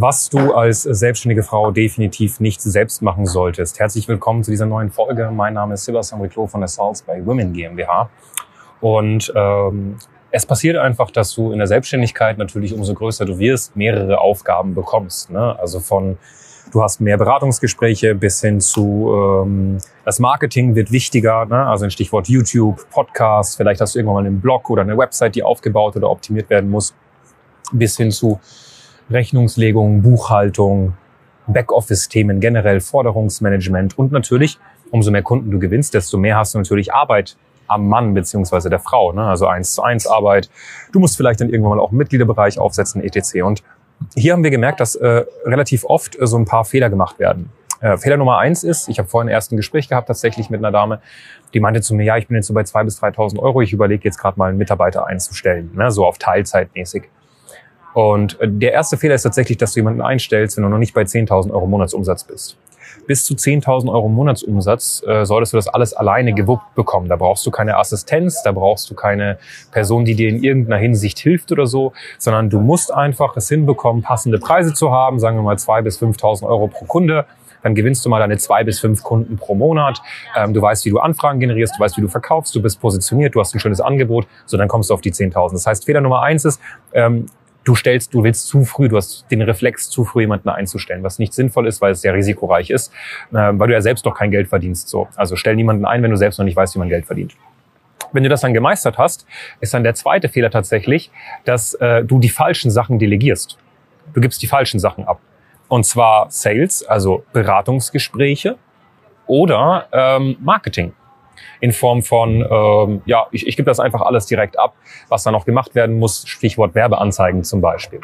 Was du als selbstständige Frau definitiv nicht selbst machen solltest. Herzlich willkommen zu dieser neuen Folge. Mein Name ist Sebastian Riclo von der Salz bei Women GmbH. Und ähm, es passiert einfach, dass du in der Selbstständigkeit natürlich umso größer du wirst, mehrere Aufgaben bekommst. Ne? Also von du hast mehr Beratungsgespräche bis hin zu ähm, das Marketing wird wichtiger. Ne? Also ein Stichwort YouTube, Podcast. Vielleicht hast du irgendwann mal einen Blog oder eine Website, die aufgebaut oder optimiert werden muss, bis hin zu Rechnungslegung, Buchhaltung, Backoffice-Themen generell, Forderungsmanagement und natürlich, umso mehr Kunden du gewinnst, desto mehr hast du natürlich Arbeit am Mann beziehungsweise der Frau, ne? also eins zu eins Arbeit. Du musst vielleicht dann irgendwann mal auch einen Mitgliederbereich aufsetzen, etc. Und hier haben wir gemerkt, dass äh, relativ oft äh, so ein paar Fehler gemacht werden. Äh, Fehler Nummer eins ist, ich habe vorhin erst ein Gespräch gehabt tatsächlich mit einer Dame, die meinte zu mir, ja, ich bin jetzt so bei zwei bis 3.000 Euro, ich überlege jetzt gerade mal einen Mitarbeiter einzustellen, ne? so auf Teilzeitmäßig. Und äh, der erste Fehler ist tatsächlich, dass du jemanden einstellst, wenn du noch nicht bei 10.000 Euro Monatsumsatz bist. Bis zu 10.000 Euro Monatsumsatz äh, solltest du das alles alleine gewuppt bekommen. Da brauchst du keine Assistenz, da brauchst du keine Person, die dir in irgendeiner Hinsicht hilft oder so, sondern du musst einfach es hinbekommen, passende Preise zu haben, sagen wir mal 2.000 bis 5.000 Euro pro Kunde dann gewinnst du mal deine zwei bis fünf Kunden pro Monat. Ähm, du weißt, wie du Anfragen generierst, du weißt, wie du verkaufst, du bist positioniert, du hast ein schönes Angebot, so dann kommst du auf die 10.000. Das heißt, Fehler Nummer eins ist, ähm, du stellst, du willst zu früh, du hast den Reflex, zu früh jemanden einzustellen, was nicht sinnvoll ist, weil es sehr risikoreich ist, äh, weil du ja selbst noch kein Geld verdienst. So, also stell niemanden ein, wenn du selbst noch nicht weißt, wie man Geld verdient. Wenn du das dann gemeistert hast, ist dann der zweite Fehler tatsächlich, dass äh, du die falschen Sachen delegierst. Du gibst die falschen Sachen ab. Und zwar Sales, also Beratungsgespräche oder ähm, Marketing in Form von, ähm, ja, ich, ich gebe das einfach alles direkt ab, was da noch gemacht werden muss, Stichwort Werbeanzeigen zum Beispiel.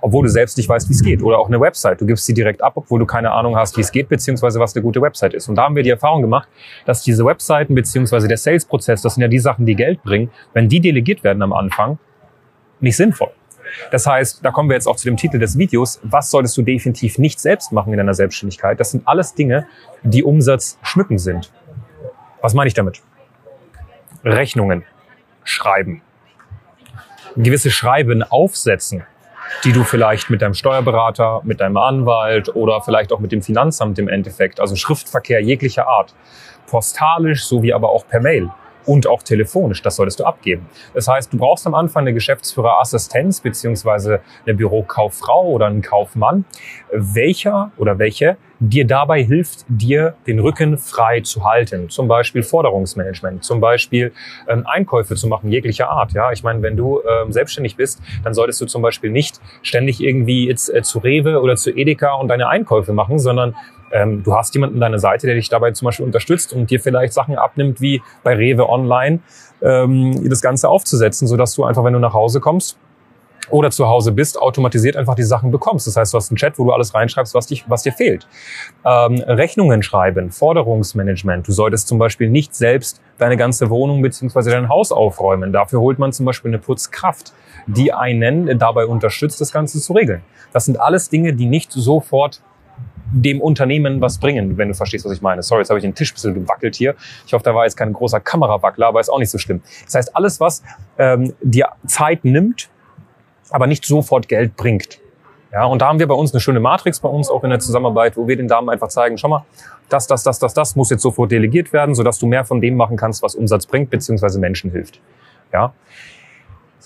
Obwohl du selbst nicht weißt, wie es geht. Oder auch eine Website, du gibst sie direkt ab, obwohl du keine Ahnung hast, wie es geht, beziehungsweise was eine gute Website ist. Und da haben wir die Erfahrung gemacht, dass diese Webseiten, beziehungsweise der Sales-Prozess, das sind ja die Sachen, die Geld bringen, wenn die delegiert werden am Anfang, nicht sinnvoll. Das heißt, da kommen wir jetzt auch zu dem Titel des Videos. Was solltest du definitiv nicht selbst machen in deiner Selbstständigkeit? Das sind alles Dinge, die Umsatz schmücken sind. Was meine ich damit? Rechnungen schreiben. Gewisse Schreiben aufsetzen, die du vielleicht mit deinem Steuerberater, mit deinem Anwalt oder vielleicht auch mit dem Finanzamt im Endeffekt, also Schriftverkehr jeglicher Art, postalisch sowie aber auch per Mail und auch telefonisch. Das solltest du abgeben. Das heißt, du brauchst am Anfang eine Geschäftsführerassistenz beziehungsweise eine Bürokauffrau oder einen Kaufmann, welcher oder welche dir dabei hilft, dir den Rücken frei zu halten. Zum Beispiel Forderungsmanagement, zum Beispiel ähm, Einkäufe zu machen, jeglicher Art. Ja, ich meine, wenn du ähm, selbstständig bist, dann solltest du zum Beispiel nicht ständig irgendwie jetzt äh, zu Rewe oder zu Edeka und deine Einkäufe machen, sondern ähm, du hast jemanden an deiner Seite, der dich dabei zum Beispiel unterstützt und dir vielleicht Sachen abnimmt, wie bei Rewe Online, ähm, das Ganze aufzusetzen, sodass du einfach, wenn du nach Hause kommst, oder zu Hause bist, automatisiert einfach die Sachen bekommst. Das heißt, du hast einen Chat, wo du alles reinschreibst, was, dich, was dir fehlt. Ähm, Rechnungen schreiben, Forderungsmanagement. Du solltest zum Beispiel nicht selbst deine ganze Wohnung beziehungsweise dein Haus aufräumen. Dafür holt man zum Beispiel eine Putzkraft, die einen dabei unterstützt, das Ganze zu regeln. Das sind alles Dinge, die nicht sofort dem Unternehmen was bringen, wenn du verstehst, was ich meine. Sorry, jetzt habe ich den Tisch ein bisschen gewackelt hier. Ich hoffe, da war jetzt kein großer Kamerawackler, aber ist auch nicht so schlimm. Das heißt, alles, was ähm, dir Zeit nimmt, aber nicht sofort Geld bringt. Ja, und da haben wir bei uns eine schöne Matrix bei uns auch in der Zusammenarbeit, wo wir den Damen einfach zeigen, schau mal, das, das, das, das, das muss jetzt sofort delegiert werden, sodass du mehr von dem machen kannst, was Umsatz bringt, beziehungsweise Menschen hilft. Ja.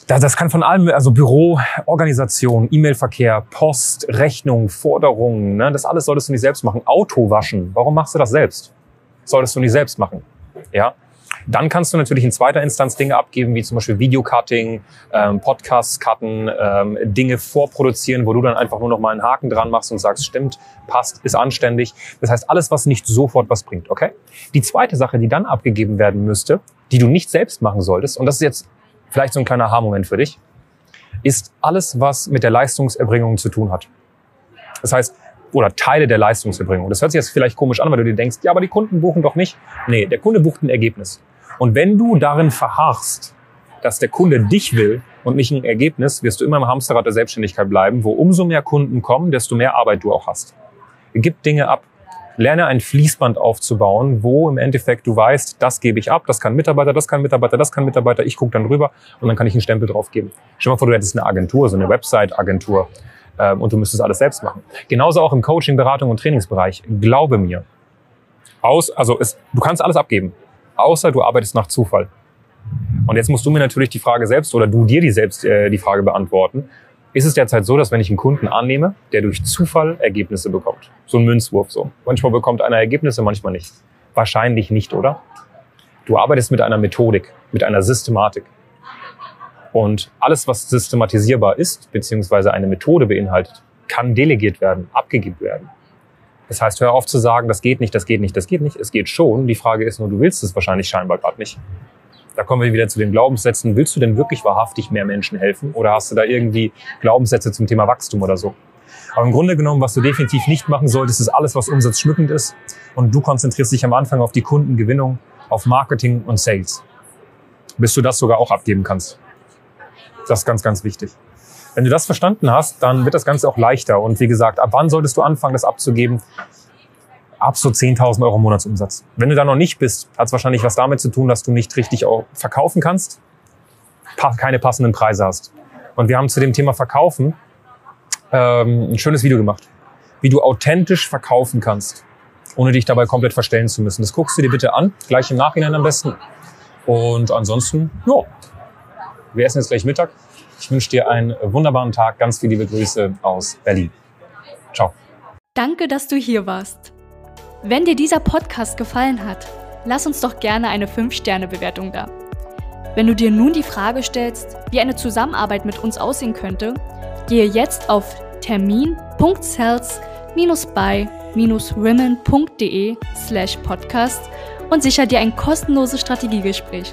Das kann von allem, also Büro, Organisation, E-Mail-Verkehr, Post, Rechnung, Forderungen, ne, das alles solltest du nicht selbst machen. Auto waschen, warum machst du das selbst? Solltest du nicht selbst machen. Ja. Dann kannst du natürlich in zweiter Instanz Dinge abgeben, wie zum Beispiel Videocutting, ähm, Podcasts cutten, ähm, Dinge vorproduzieren, wo du dann einfach nur noch mal einen Haken dran machst und sagst, stimmt, passt, ist anständig. Das heißt, alles, was nicht sofort was bringt, okay? Die zweite Sache, die dann abgegeben werden müsste, die du nicht selbst machen solltest, und das ist jetzt vielleicht so ein kleiner Haarmoment für dich, ist alles, was mit der Leistungserbringung zu tun hat. Das heißt, oder Teile der Leistungserbringung. Das hört sich jetzt vielleicht komisch an, weil du dir denkst, ja, aber die Kunden buchen doch nicht. Nee, der Kunde bucht ein Ergebnis. Und wenn du darin verharrst, dass der Kunde dich will und nicht ein Ergebnis, wirst du immer im Hamsterrad der Selbstständigkeit bleiben, wo umso mehr Kunden kommen, desto mehr Arbeit du auch hast. Gib Dinge ab. Lerne ein Fließband aufzubauen, wo im Endeffekt du weißt, das gebe ich ab, das kann Mitarbeiter, das kann Mitarbeiter, das kann Mitarbeiter, ich gucke dann rüber und dann kann ich einen Stempel drauf geben. Stell dir mal vor, du hättest eine Agentur, so eine Website-Agentur ähm, und du müsstest alles selbst machen. Genauso auch im Coaching, Beratung und Trainingsbereich. Glaube mir. Aus, also es, du kannst alles abgeben, außer du arbeitest nach Zufall. Und jetzt musst du mir natürlich die Frage selbst oder du dir die selbst äh, die Frage beantworten. Ist es derzeit so, dass wenn ich einen Kunden annehme, der durch Zufall Ergebnisse bekommt? So ein Münzwurf so. Manchmal bekommt einer Ergebnisse, manchmal nicht. Wahrscheinlich nicht, oder? Du arbeitest mit einer Methodik, mit einer Systematik. Und alles, was systematisierbar ist, beziehungsweise eine Methode beinhaltet, kann delegiert werden, abgegeben werden. Das heißt, hör auf zu sagen, das geht nicht, das geht nicht, das geht nicht. Es geht schon. Die Frage ist nur, du willst es wahrscheinlich scheinbar gerade nicht. Da kommen wir wieder zu den Glaubenssätzen. Willst du denn wirklich wahrhaftig mehr Menschen helfen? Oder hast du da irgendwie Glaubenssätze zum Thema Wachstum oder so? Aber im Grunde genommen, was du definitiv nicht machen solltest, ist alles, was umsatzschmückend ist. Und du konzentrierst dich am Anfang auf die Kundengewinnung, auf Marketing und Sales. Bis du das sogar auch abgeben kannst. Das ist ganz, ganz wichtig. Wenn du das verstanden hast, dann wird das Ganze auch leichter. Und wie gesagt, ab wann solltest du anfangen, das abzugeben? Ab so 10.000 Euro Monatsumsatz. Wenn du da noch nicht bist, hat es wahrscheinlich was damit zu tun, dass du nicht richtig verkaufen kannst, keine passenden Preise hast. Und wir haben zu dem Thema Verkaufen ähm, ein schönes Video gemacht, wie du authentisch verkaufen kannst, ohne dich dabei komplett verstellen zu müssen. Das guckst du dir bitte an, gleich im Nachhinein am besten. Und ansonsten, ja, wir essen jetzt gleich Mittag. Ich wünsche dir einen wunderbaren Tag. Ganz viele liebe Grüße aus Berlin. Ciao. Danke, dass du hier warst. Wenn dir dieser Podcast gefallen hat, lass uns doch gerne eine 5-Sterne-Bewertung da. Wenn du dir nun die Frage stellst, wie eine Zusammenarbeit mit uns aussehen könnte, gehe jetzt auf termin.cells-by-women.de slash podcast und sicher dir ein kostenloses Strategiegespräch.